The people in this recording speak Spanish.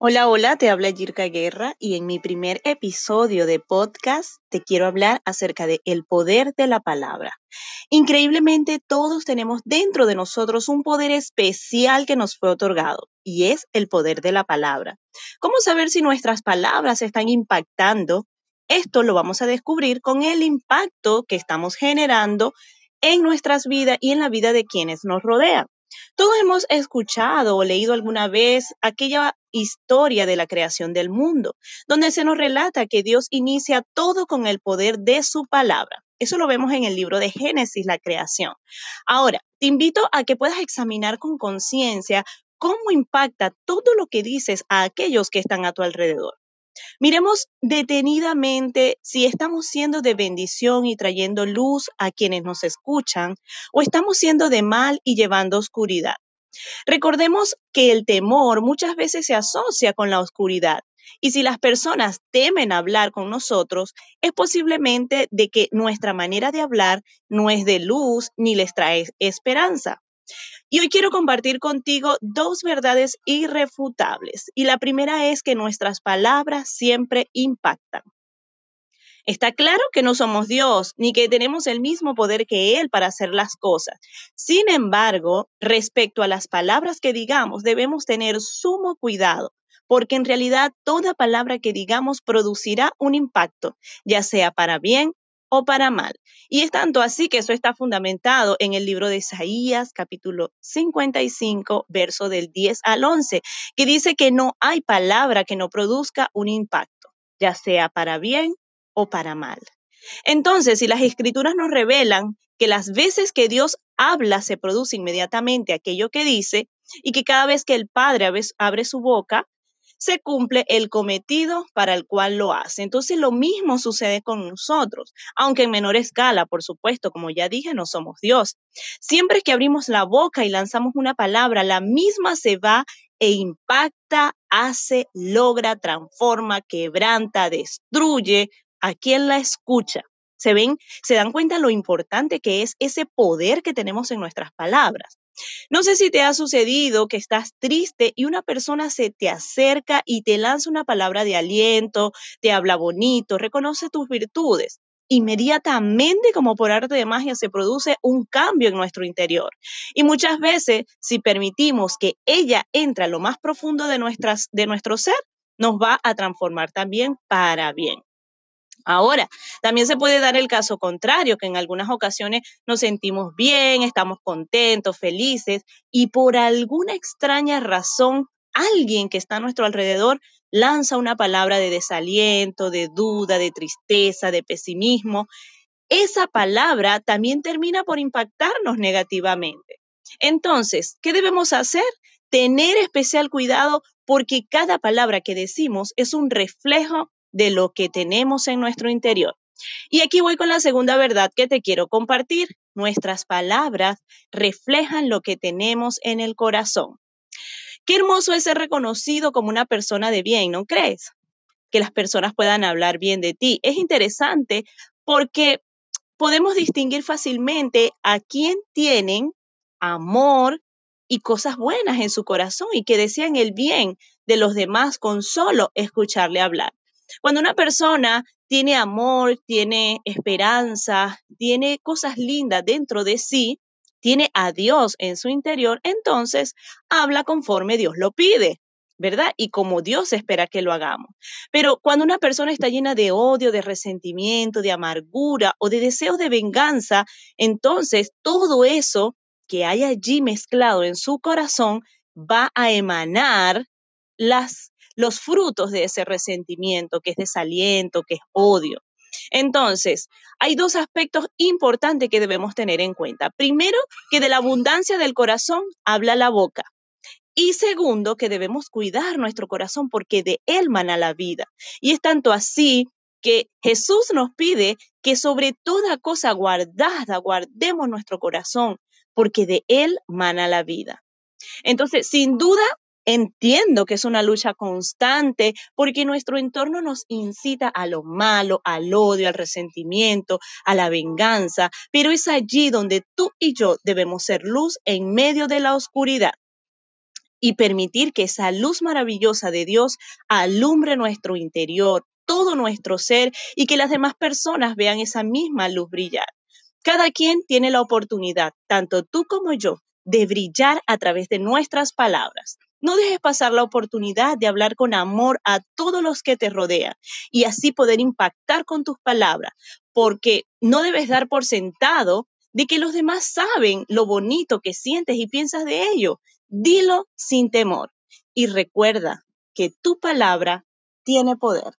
Hola, hola, te habla Yirka Guerra y en mi primer episodio de podcast te quiero hablar acerca de el poder de la palabra. Increíblemente todos tenemos dentro de nosotros un poder especial que nos fue otorgado y es el poder de la palabra. ¿Cómo saber si nuestras palabras están impactando? Esto lo vamos a descubrir con el impacto que estamos generando en nuestras vidas y en la vida de quienes nos rodean. Todos hemos escuchado o leído alguna vez aquella historia de la creación del mundo, donde se nos relata que Dios inicia todo con el poder de su palabra. Eso lo vemos en el libro de Génesis, la creación. Ahora, te invito a que puedas examinar con conciencia cómo impacta todo lo que dices a aquellos que están a tu alrededor. Miremos detenidamente si estamos siendo de bendición y trayendo luz a quienes nos escuchan o estamos siendo de mal y llevando oscuridad. Recordemos que el temor muchas veces se asocia con la oscuridad. Y si las personas temen hablar con nosotros, es posiblemente de que nuestra manera de hablar no es de luz ni les trae esperanza. Y hoy quiero compartir contigo dos verdades irrefutables. Y la primera es que nuestras palabras siempre impactan. Está claro que no somos Dios, ni que tenemos el mismo poder que Él para hacer las cosas. Sin embargo, respecto a las palabras que digamos, debemos tener sumo cuidado, porque en realidad toda palabra que digamos producirá un impacto, ya sea para bien o para mal. Y es tanto así que eso está fundamentado en el libro de Isaías, capítulo 55, verso del 10 al 11, que dice que no hay palabra que no produzca un impacto, ya sea para bien o para mal. Entonces, si las escrituras nos revelan que las veces que Dios habla se produce inmediatamente aquello que dice y que cada vez que el Padre abre su boca, se cumple el cometido para el cual lo hace. Entonces lo mismo sucede con nosotros, aunque en menor escala, por supuesto, como ya dije, no somos Dios. Siempre que abrimos la boca y lanzamos una palabra, la misma se va e impacta, hace, logra, transforma, quebranta, destruye a quien la escucha. ¿Se ven? ¿Se dan cuenta lo importante que es ese poder que tenemos en nuestras palabras? No sé si te ha sucedido que estás triste y una persona se te acerca y te lanza una palabra de aliento, te habla bonito, reconoce tus virtudes. Inmediatamente, como por arte de magia, se produce un cambio en nuestro interior. Y muchas veces, si permitimos que ella entre a lo más profundo de, nuestras, de nuestro ser, nos va a transformar también para bien. Ahora, también se puede dar el caso contrario, que en algunas ocasiones nos sentimos bien, estamos contentos, felices, y por alguna extraña razón, alguien que está a nuestro alrededor lanza una palabra de desaliento, de duda, de tristeza, de pesimismo. Esa palabra también termina por impactarnos negativamente. Entonces, ¿qué debemos hacer? Tener especial cuidado porque cada palabra que decimos es un reflejo de lo que tenemos en nuestro interior. Y aquí voy con la segunda verdad que te quiero compartir. Nuestras palabras reflejan lo que tenemos en el corazón. Qué hermoso es ser reconocido como una persona de bien, ¿no crees? Que las personas puedan hablar bien de ti. Es interesante porque podemos distinguir fácilmente a quién tienen amor y cosas buenas en su corazón y que desean el bien de los demás con solo escucharle hablar. Cuando una persona tiene amor, tiene esperanza, tiene cosas lindas dentro de sí, tiene a Dios en su interior, entonces habla conforme Dios lo pide. ¿verdad? Y como Dios espera que lo hagamos. Pero cuando una persona está llena de odio, de resentimiento, de amargura o de deseo de venganza, entonces todo eso que hay allí mezclado en su corazón va a emanar las los frutos de ese resentimiento, que es desaliento, que es odio. Entonces, hay dos aspectos importantes que debemos tener en cuenta. Primero, que de la abundancia del corazón habla la boca. Y segundo, que debemos cuidar nuestro corazón porque de él mana la vida. Y es tanto así que Jesús nos pide que sobre toda cosa guardada guardemos nuestro corazón porque de él mana la vida. Entonces, sin duda, Entiendo que es una lucha constante porque nuestro entorno nos incita a lo malo, al odio, al resentimiento, a la venganza, pero es allí donde tú y yo debemos ser luz en medio de la oscuridad. y permitir que esa luz maravillosa de Dios alumbre nuestro interior, todo nuestro ser y que las demás personas vean esa misma luz brillar. Cada quien tiene la oportunidad, tanto tú como yo, de brillar a través de nuestras palabras. No dejes pasar la oportunidad de hablar con amor a todos los que te rodean y así poder impactar con tus palabras, porque no debes dar por sentado de que los demás saben lo bonito que sientes y piensas de ello. Dilo sin temor y recuerda que tu palabra tiene poder.